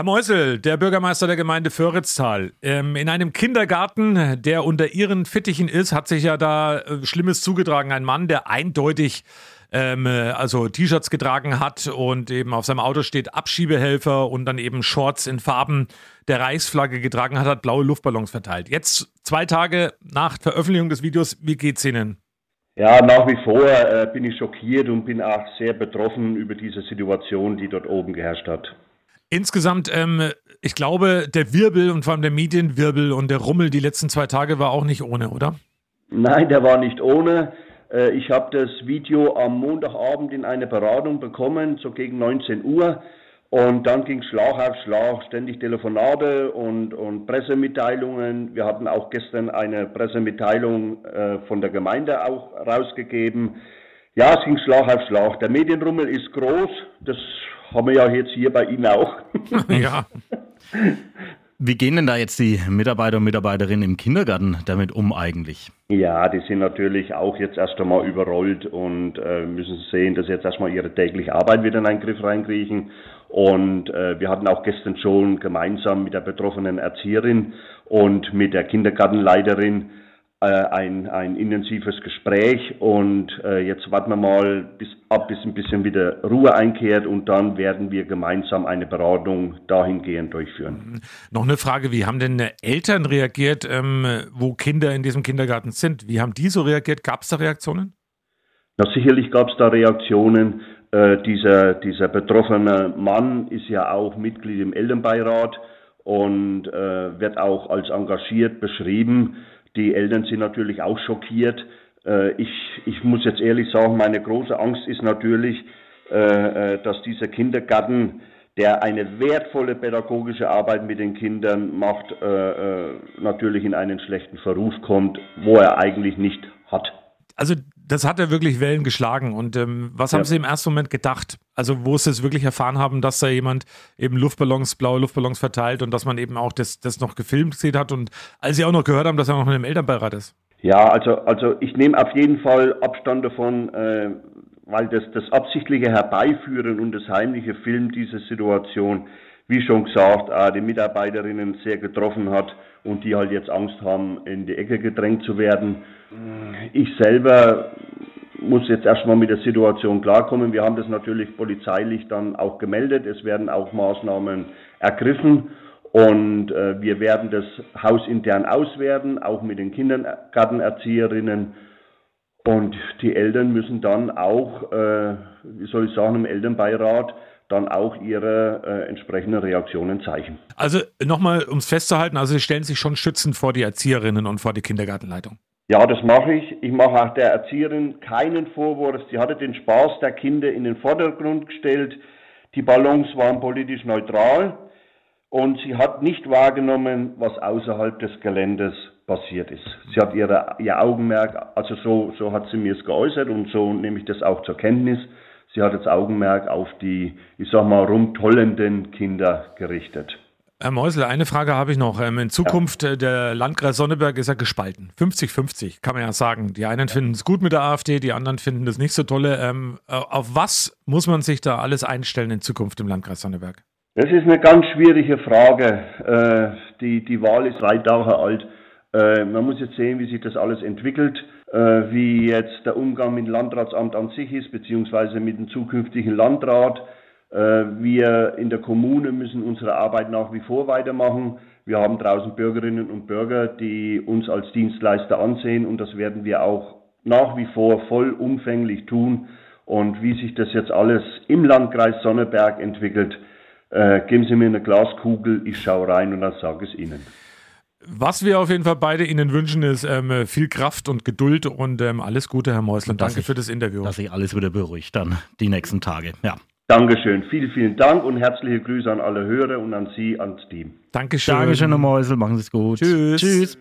Herr Meusel, der Bürgermeister der Gemeinde Föritztal, ähm, in einem Kindergarten, der unter Ihren Fittichen ist, hat sich ja da äh, Schlimmes zugetragen. Ein Mann, der eindeutig ähm, äh, also T-Shirts getragen hat und eben auf seinem Auto steht Abschiebehelfer und dann eben Shorts in Farben der Reichsflagge getragen hat, hat blaue Luftballons verteilt. Jetzt zwei Tage nach Veröffentlichung des Videos, wie geht's Ihnen? Ja, nach wie vor äh, bin ich schockiert und bin auch sehr betroffen über diese Situation, die dort oben geherrscht hat. Insgesamt, ähm, ich glaube, der Wirbel und vor allem der Medienwirbel und der Rummel die letzten zwei Tage war auch nicht ohne, oder? Nein, der war nicht ohne. Äh, ich habe das Video am Montagabend in eine Beratung bekommen, so gegen 19 Uhr. Und dann ging Schlag auf Schlag, ständig Telefonate und, und Pressemitteilungen. Wir hatten auch gestern eine Pressemitteilung äh, von der Gemeinde auch rausgegeben. Ja, es ging Schlag auf Schlag. Der Medienrummel ist groß. Das haben wir ja jetzt hier bei Ihnen auch. ja. Wie gehen denn da jetzt die Mitarbeiter und Mitarbeiterinnen im Kindergarten damit um eigentlich? Ja, die sind natürlich auch jetzt erst einmal überrollt und äh, müssen sehen, dass sie jetzt erstmal ihre tägliche Arbeit wieder in einen Griff reinkriegen. Und äh, wir hatten auch gestern schon gemeinsam mit der betroffenen Erzieherin und mit der Kindergartenleiterin ein, ein intensives Gespräch und äh, jetzt warten wir mal bis ab, bis ein bisschen wieder Ruhe einkehrt und dann werden wir gemeinsam eine Beratung dahingehend durchführen. Mhm. Noch eine Frage, wie haben denn Eltern reagiert, ähm, wo Kinder in diesem Kindergarten sind? Wie haben die so reagiert? Gab es da Reaktionen? Na, sicherlich gab es da Reaktionen. Äh, dieser, dieser betroffene Mann ist ja auch Mitglied im Elternbeirat und äh, wird auch als engagiert beschrieben. Die Eltern sind natürlich auch schockiert. Äh, ich, ich muss jetzt ehrlich sagen, meine große Angst ist natürlich, äh, äh, dass dieser Kindergarten, der eine wertvolle pädagogische Arbeit mit den Kindern macht, natürlich in einen schlechten Verruf kommt, wo er eigentlich nicht hat. Also das hat er wirklich Wellen geschlagen. Und ähm, was haben ja. Sie im ersten Moment gedacht? Also, wo Sie es wirklich erfahren haben, dass da jemand eben Luftballons, blaue Luftballons verteilt und dass man eben auch das, das noch gefilmt gesehen hat und als Sie auch noch gehört haben, dass er noch in einem Elternbeirat ist. Ja, also, also ich nehme auf jeden Fall Abstand davon, äh, weil das, das absichtliche Herbeiführen und das heimliche Film dieser Situation, wie schon gesagt, äh, die Mitarbeiterinnen sehr getroffen hat und die halt jetzt Angst haben, in die Ecke gedrängt zu werden. Ich selber muss jetzt erstmal mit der Situation klarkommen. Wir haben das natürlich polizeilich dann auch gemeldet. Es werden auch Maßnahmen ergriffen und äh, wir werden das hausintern auswerten, auch mit den Kindergartenerzieherinnen. Und die Eltern müssen dann auch, äh, wie soll ich sagen, im Elternbeirat dann auch ihre äh, entsprechenden Reaktionen zeigen. Also nochmal, um es festzuhalten, also Sie stellen sich schon schützend vor die Erzieherinnen und vor die Kindergartenleitung. Ja, das mache ich. Ich mache auch der Erzieherin keinen Vorwurf. Sie hatte den Spaß der Kinder in den Vordergrund gestellt. Die Ballons waren politisch neutral und sie hat nicht wahrgenommen, was außerhalb des Geländes passiert ist. Sie hat ihre, ihr Augenmerk, also so, so hat sie mir es geäußert und so nehme ich das auch zur Kenntnis. Sie hat das Augenmerk auf die, ich sag mal, rumtollenden Kinder gerichtet. Herr Meusel, eine Frage habe ich noch. Ähm, in Zukunft, ja. Äh, der Landkreis Sonneberg ist ja gespalten. 50-50, kann man ja sagen. Die einen finden es gut mit der AfD, die anderen finden es nicht so tolle. Ähm, äh, auf was muss man sich da alles einstellen in Zukunft im Landkreis Sonneberg? Das ist eine ganz schwierige Frage. Äh, die, die Wahl ist drei Tage alt. Man muss jetzt sehen, wie sich das alles entwickelt, wie jetzt der Umgang mit dem Landratsamt an sich ist, beziehungsweise mit dem zukünftigen Landrat. Äh, wir in der Kommune müssen unsere Arbeit nach wie vor weitermachen. Wir haben draußen Bürgerinnen und Bürger, die uns als Dienstleister ansehen und das werden wir auch nach wie vor vollumfänglich tun. Und wie sich das jetzt alles im Landkreis Sonneberg entwickelt, äh, geben Sie mir eine Glaskugel, ich schaue rein und dann sage es Ihnen. Was wir auf jeden Fall beide Ihnen wünschen, ist ähm, viel Kraft und Geduld und ähm, alles Gute, Herr Mäusler. Danke ich, für das Interview. Dass sich alles wieder beruhigt dann die nächsten Tage. Ja. Dankeschön. Vielen, vielen Dank und herzliche Grüße an alle Hörer und an Sie, ans Team. Dankeschön. Dankeschön, Herr Mäusel. Machen Sie es gut. Tschüss. Tschüss.